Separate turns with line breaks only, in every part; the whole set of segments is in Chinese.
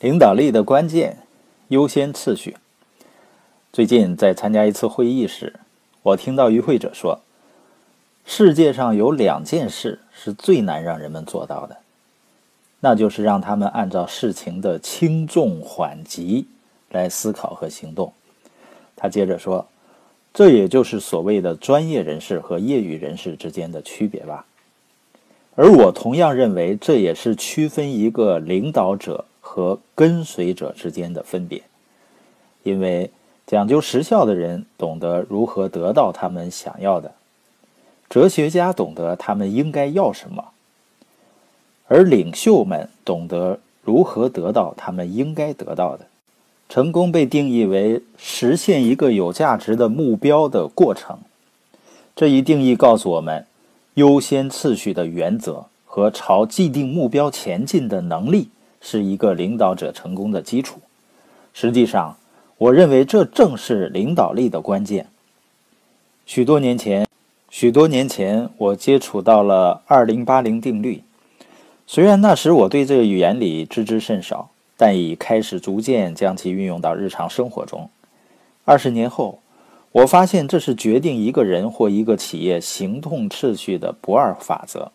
领导力的关键，优先次序。最近在参加一次会议时，我听到与会者说，世界上有两件事是最难让人们做到的，那就是让他们按照事情的轻重缓急来思考和行动。他接着说，这也就是所谓的专业人士和业余人士之间的区别吧。而我同样认为，这也是区分一个领导者。和跟随者之间的分别，因为讲究实效的人懂得如何得到他们想要的，哲学家懂得他们应该要什么，而领袖们懂得如何得到他们应该得到的。成功被定义为实现一个有价值的目标的过程。这一定义告诉我们，优先次序的原则和朝既定目标前进的能力。是一个领导者成功的基础。实际上，我认为这正是领导力的关键。许多年前，许多年前，我接触到了二零八零定律。虽然那时我对这个语言里知之甚少，但已开始逐渐将其运用到日常生活中。二十年后，我发现这是决定一个人或一个企业行动次序的不二法则。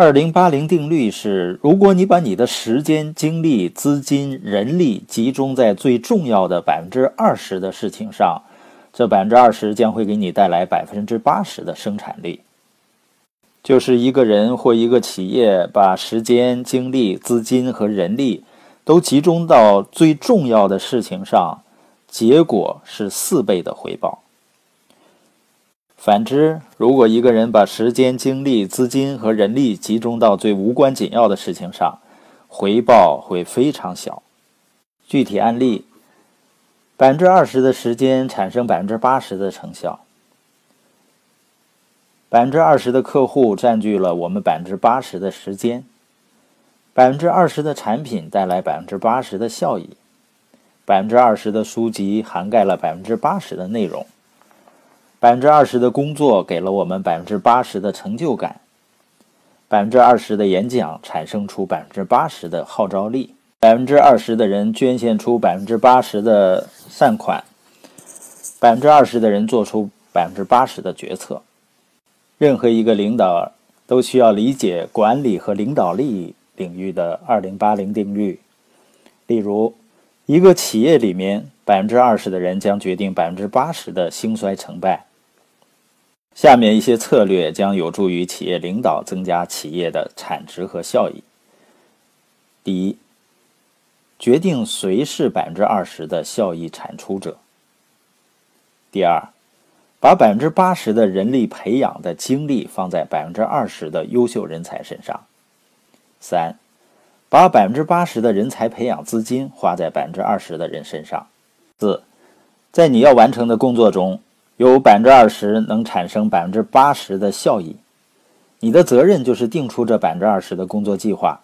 二零八零定律是：如果你把你的时间、精力、资金、人力集中在最重要的百分之二十的事情上，这百分之二十将会给你带来百分之八十的生产力。就是一个人或一个企业把时间、精力、资金和人力都集中到最重要的事情上，结果是四倍的回报。反之，如果一个人把时间、精力、资金和人力集中到最无关紧要的事情上，回报会非常小。具体案例：百分之二十的时间产生百分之八十的成效，百分之二十的客户占据了我们百分之八十的时间，百分之二十的产品带来百分之八十的效益，百分之二十的书籍涵盖了百分之八十的内容。百分之二十的工作给了我们百分之八十的成就感，百分之二十的演讲产生出百分之八十的号召力，百分之二十的人捐献出百分之八十的善款，百分之二十的人做出百分之八十的决策。任何一个领导都需要理解管理和领导力领域的二零八零定律。例如，一个企业里面百分之二十的人将决定百分之八十的兴衰成败。下面一些策略将有助于企业领导增加企业的产值和效益。第一，决定谁是百分之二十的效益产出者。第二，把百分之八十的人力培养的精力放在百分之二十的优秀人才身上。三，把百分之八十的人才培养资金花在百分之二十的人身上。四，在你要完成的工作中。有百分之二十能产生百分之八十的效益，你的责任就是定出这百分之二十的工作计划，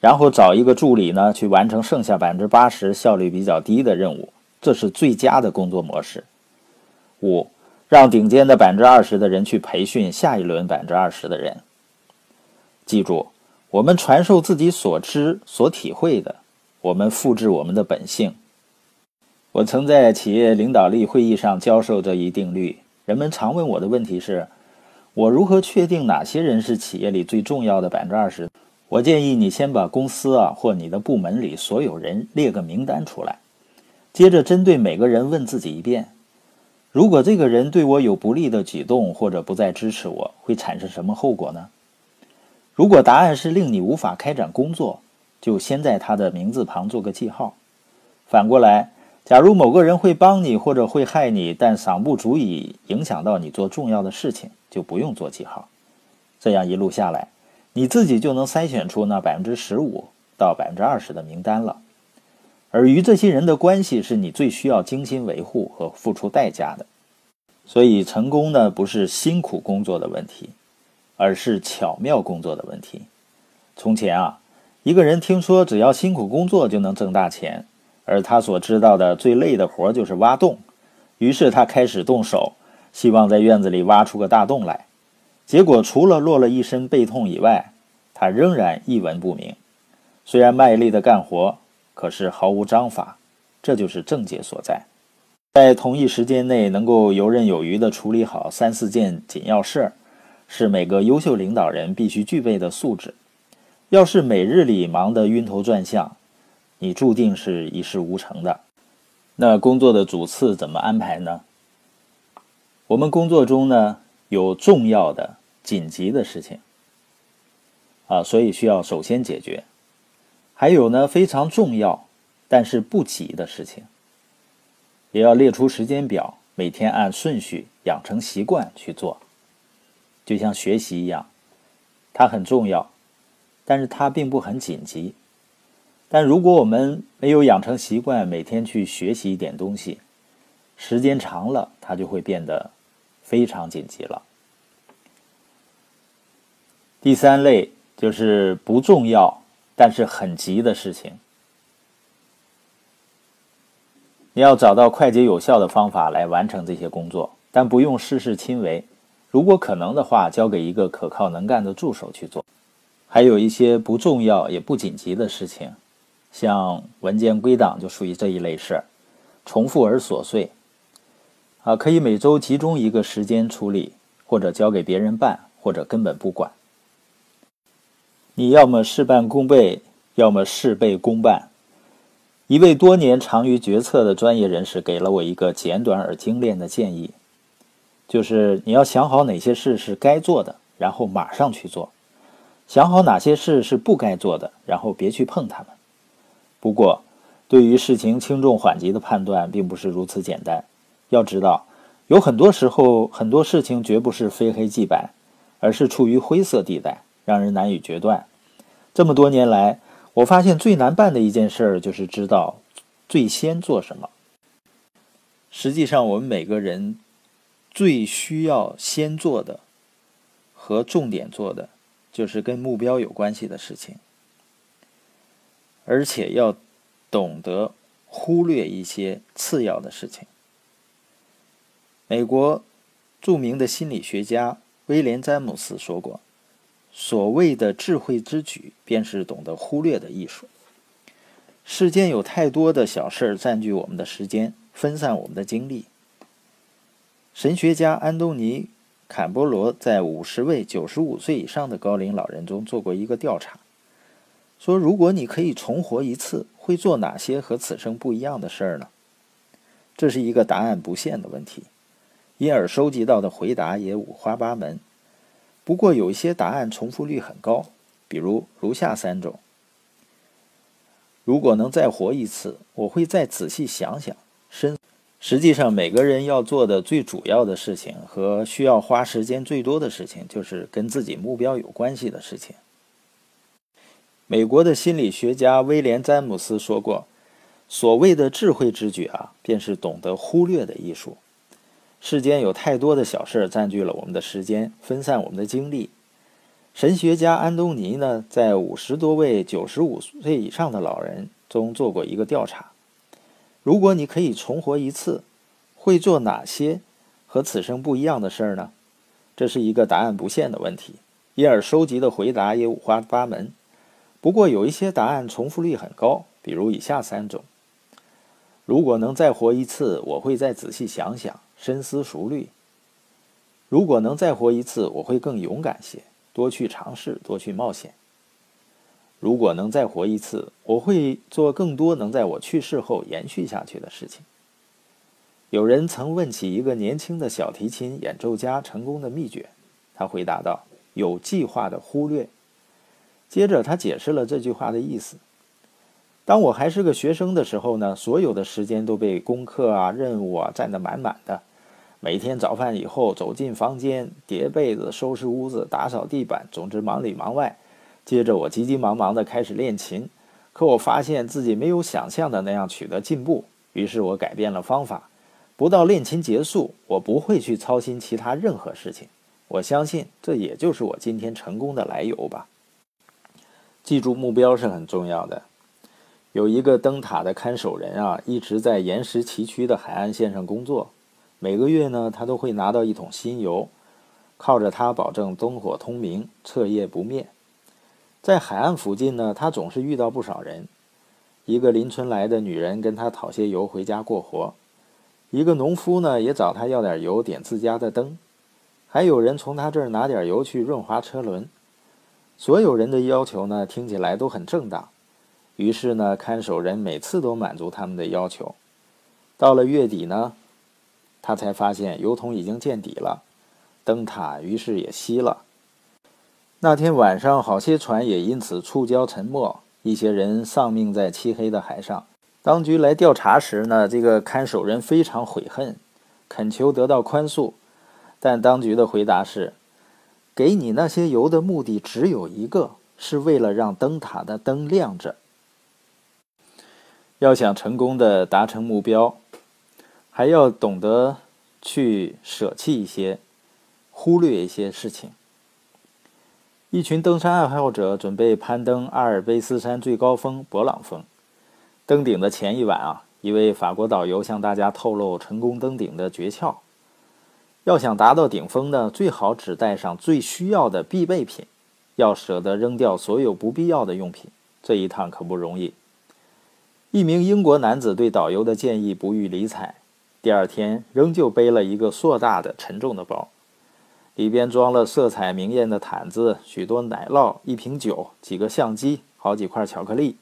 然后找一个助理呢去完成剩下百分之八十效率比较低的任务，这是最佳的工作模式。五，让顶尖的百分之二十的人去培训下一轮百分之二十的人。记住，我们传授自己所知所体会的，我们复制我们的本性。我曾在企业领导力会议上教授这一定律。人们常问我的问题是：我如何确定哪些人是企业里最重要的百分之二十？我建议你先把公司啊或你的部门里所有人列个名单出来，接着针对每个人问自己一遍：如果这个人对我有不利的举动或者不再支持我，会产生什么后果呢？如果答案是令你无法开展工作，就先在他的名字旁做个记号。反过来。假如某个人会帮你或者会害你，但尚不足以影响到你做重要的事情，就不用做记号。这样一路下来，你自己就能筛选出那百分之十五到百分之二十的名单了。而与这些人的关系是你最需要精心维护和付出代价的。所以，成功呢不是辛苦工作的问题，而是巧妙工作的问题。从前啊，一个人听说只要辛苦工作就能挣大钱。而他所知道的最累的活就是挖洞，于是他开始动手，希望在院子里挖出个大洞来。结果除了落了一身背痛以外，他仍然一文不名。虽然卖力的干活，可是毫无章法，这就是症结所在。在同一时间内能够游刃有余地处理好三四件紧要事儿，是每个优秀领导人必须具备的素质。要是每日里忙得晕头转向，你注定是一事无成的。那工作的主次怎么安排呢？我们工作中呢有重要的、紧急的事情啊，所以需要首先解决；还有呢非常重要但是不急的事情，也要列出时间表，每天按顺序养成习惯去做。就像学习一样，它很重要，但是它并不很紧急。但如果我们没有养成习惯，每天去学习一点东西，时间长了，它就会变得。非常紧急了。第三类就是不重要但是很急的事情，你要找到快捷有效的方法来完成这些工作，但不用事事亲为。如果可能的话，交给一个可靠能干的助手去做。还有一些不重要也不紧急的事情，像文件归档就属于这一类事儿，重复而琐碎。啊，可以每周集中一个时间处理，或者交给别人办，或者根本不管。你要么事半功倍，要么事倍功半。一位多年长于决策的专业人士给了我一个简短而精炼的建议，就是你要想好哪些事是该做的，然后马上去做；想好哪些事是不该做的，然后别去碰它们。不过，对于事情轻重缓急的判断，并不是如此简单。要知道，有很多时候，很多事情绝不是非黑即白，而是处于灰色地带，让人难以决断。这么多年来，我发现最难办的一件事儿就是知道最先做什么。实际上，我们每个人最需要先做的和重点做的，就是跟目标有关系的事情，而且要懂得忽略一些次要的事情。美国著名的心理学家威廉·詹姆斯说过：“所谓的智慧之举，便是懂得忽略的艺术。”世间有太多的小事占据我们的时间，分散我们的精力。神学家安东尼·坎波罗在五十位九十五岁以上的高龄老人中做过一个调查，说：“如果你可以重活一次，会做哪些和此生不一样的事儿呢？”这是一个答案不限的问题。因而收集到的回答也五花八门，不过有一些答案重复率很高，比如如下三种：如果能再活一次，我会再仔细想想。深，实际上每个人要做的最主要的事情和需要花时间最多的事情，就是跟自己目标有关系的事情。美国的心理学家威廉·詹姆斯说过：“所谓的智慧之举啊，便是懂得忽略的艺术。”世间有太多的小事占据了我们的时间，分散我们的精力。神学家安东尼呢，在五十多位九十五岁以上的老人中做过一个调查：如果你可以重活一次，会做哪些和此生不一样的事儿呢？这是一个答案不限的问题，因而收集的回答也五花八门。不过有一些答案重复率很高，比如以下三种：如果能再活一次，我会再仔细想想。深思熟虑。如果能再活一次，我会更勇敢些，多去尝试，多去冒险。如果能再活一次，我会做更多能在我去世后延续下去的事情。有人曾问起一个年轻的小提琴演奏家成功的秘诀，他回答道：“有计划的忽略。”接着他解释了这句话的意思。当我还是个学生的时候呢，所有的时间都被功课啊、任务啊占得满满的。每天早饭以后，走进房间，叠被子、收拾屋子、打扫地板，总之忙里忙外。接着，我急急忙忙地开始练琴，可我发现自己没有想象的那样取得进步。于是我改变了方法，不到练琴结束，我不会去操心其他任何事情。我相信这也就是我今天成功的来由吧。记住目标是很重要的。有一个灯塔的看守人啊，一直在岩石崎岖的海岸线上工作。每个月呢，他都会拿到一桶新油，靠着它保证灯火通明、彻夜不灭。在海岸附近呢，他总是遇到不少人。一个邻村来的女人跟他讨些油回家过活，一个农夫呢也找他要点油点自家的灯，还有人从他这儿拿点油去润滑车轮。所有人的要求呢听起来都很正当，于是呢看守人每次都满足他们的要求。到了月底呢，他才发现油桶已经见底了，灯塔于是也熄了。那天晚上，好些船也因此触礁沉没。一些人丧命在漆黑的海上。当局来调查时呢，这个看守人非常悔恨，恳求得到宽恕。但当局的回答是：给你那些油的目的只有一个，是为了让灯塔的灯亮着。要想成功的达成目标，还要懂得去舍弃一些，忽略一些事情。一群登山爱好者准备攀登阿尔卑斯山最高峰勃朗峰。登顶的前一晚啊，一位法国导游向大家透露成功登顶的诀窍：要想达到顶峰呢，最好只带上最需要的必备品，要舍得扔掉所有不必要的用品。这一趟可不容易。一名英国男子对导游的建议不予理睬，第二天仍旧背了一个硕大的、沉重的包。里边装了色彩明艳的毯子、许多奶酪、一瓶酒、几个相机、好几块巧克力，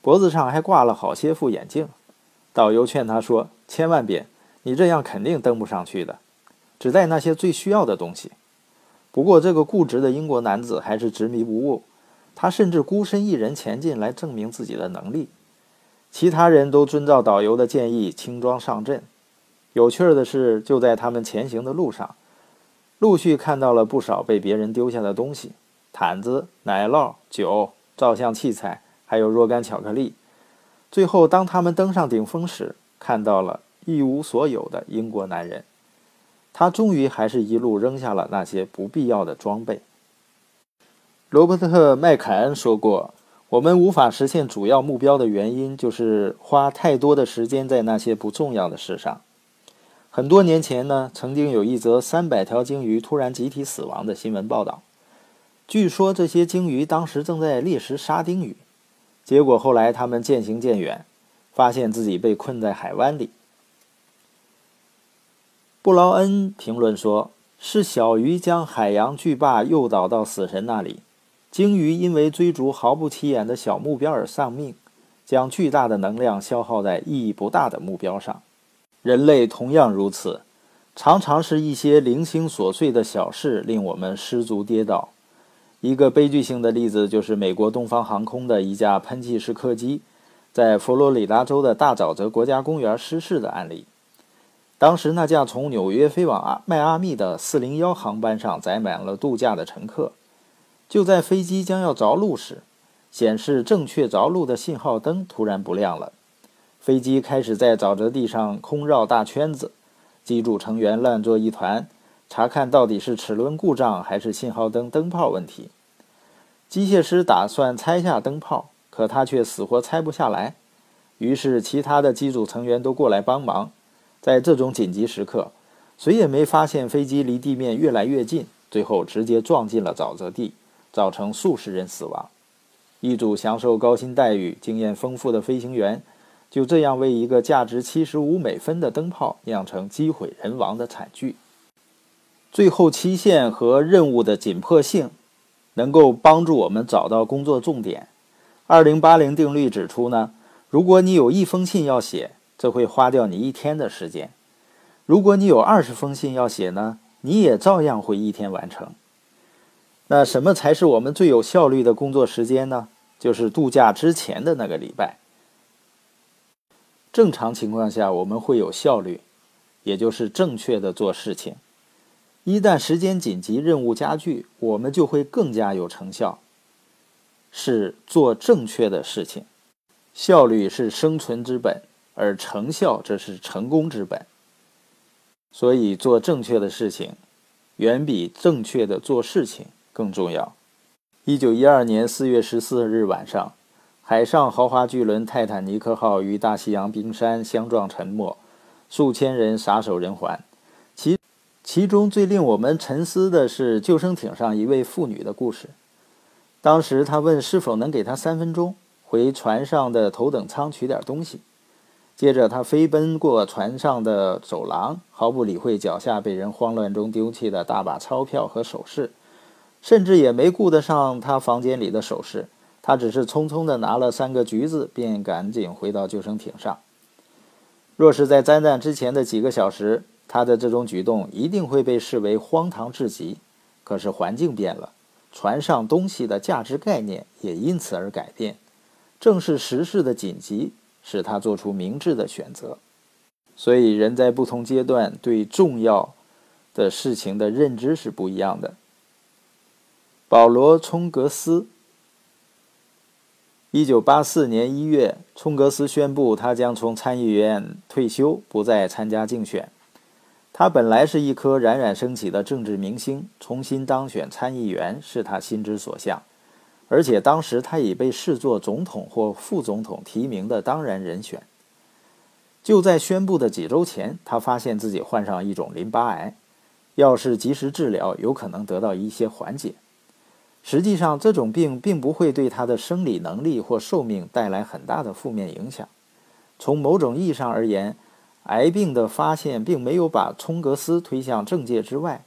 脖子上还挂了好些副眼镜。导游劝他说：“千万别，你这样肯定登不上去的。只带那些最需要的东西。”不过，这个固执的英国男子还是执迷不悟，他甚至孤身一人前进来证明自己的能力。其他人都遵照导游的建议轻装上阵。有趣的是，就在他们前行的路上。陆续看到了不少被别人丢下的东西：毯子、奶酪、酒、照相器材，还有若干巧克力。最后，当他们登上顶峰时，看到了一无所有的英国男人。他终于还是一路扔下了那些不必要的装备。罗伯特·麦凯恩说过：“我们无法实现主要目标的原因，就是花太多的时间在那些不重要的事上。”很多年前呢，曾经有一则三百条鲸鱼突然集体死亡的新闻报道。据说这些鲸鱼当时正在猎食沙丁鱼，结果后来它们渐行渐远，发现自己被困在海湾里。布劳恩评论说：“是小鱼将海洋巨霸诱导到死神那里，鲸鱼因为追逐毫不起眼的小目标而丧命，将巨大的能量消耗在意义不大的目标上。”人类同样如此，常常是一些零星琐碎的小事令我们失足跌倒。一个悲剧性的例子就是美国东方航空的一架喷气式客机在佛罗里达州的大沼泽国家公园失事的案例。当时那架从纽约飞往阿迈阿密的401航班上载满了度假的乘客，就在飞机将要着陆时，显示正确着陆的信号灯突然不亮了。飞机开始在沼泽地上空绕大圈子，机组成员乱作一团，查看到底是齿轮故障还是信号灯灯泡问题。机械师打算拆下灯泡，可他却死活拆不下来。于是，其他的机组成员都过来帮忙。在这种紧急时刻，谁也没发现飞机离地面越来越近，最后直接撞进了沼泽地，造成数十人死亡。一组享受高薪待遇、经验丰富的飞行员。就这样为一个价值七十五美分的灯泡酿成机毁人亡的惨剧。最后期限和任务的紧迫性能够帮助我们找到工作重点。二零八零定律指出呢，如果你有一封信要写，这会花掉你一天的时间；如果你有二十封信要写呢，你也照样会一天完成。那什么才是我们最有效率的工作时间呢？就是度假之前的那个礼拜。正常情况下，我们会有效率，也就是正确的做事情。一旦时间紧急、任务加剧，我们就会更加有成效。是做正确的事情，效率是生存之本，而成效则是成功之本。所以，做正确的事情，远比正确的做事情更重要。一九一二年四月十四日晚上。海上豪华巨轮泰坦尼克号与大西洋冰山相撞沉没，数千人撒手人寰。其其中最令我们沉思的是救生艇上一位妇女的故事。当时她问是否能给她三分钟，回船上的头等舱取点东西。接着，他飞奔过船上的走廊，毫不理会脚下被人慌乱中丢弃的大把钞票和首饰，甚至也没顾得上他房间里的首饰。他只是匆匆地拿了三个橘子，便赶紧回到救生艇上。若是在灾难之前的几个小时，他的这种举动一定会被视为荒唐至极。可是环境变了，船上东西的价值概念也因此而改变。正是时事的紧急。使他做出明智的选择，所以人在不同阶段对重要的事情的认知是不一样的。保罗·冲格斯，一九八四年一月，冲格斯宣布他将从参议院退休，不再参加竞选。他本来是一颗冉冉升起的政治明星，重新当选参议员是他心之所向。而且当时他已被视作总统或副总统提名的当然人选。就在宣布的几周前，他发现自己患上一种淋巴癌，要是及时治疗，有可能得到一些缓解。实际上，这种病并不会对他的生理能力或寿命带来很大的负面影响。从某种意义上而言，癌病的发现并没有把冲格斯推向政界之外，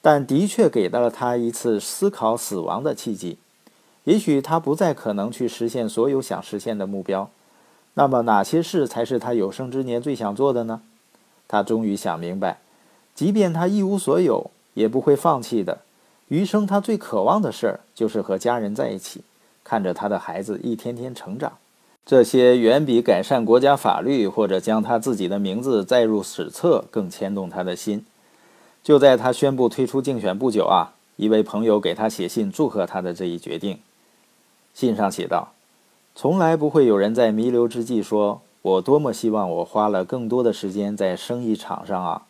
但的确给到了他一次思考死亡的契机。也许他不再可能去实现所有想实现的目标，那么哪些事才是他有生之年最想做的呢？他终于想明白，即便他一无所有，也不会放弃的。余生他最渴望的事儿就是和家人在一起，看着他的孩子一天天成长。这些远比改善国家法律或者将他自己的名字载入史册更牵动他的心。就在他宣布退出竞选不久啊，一位朋友给他写信祝贺他的这一决定。信上写道：“从来不会有人在弥留之际说，我多么希望我花了更多的时间在生意场上啊。”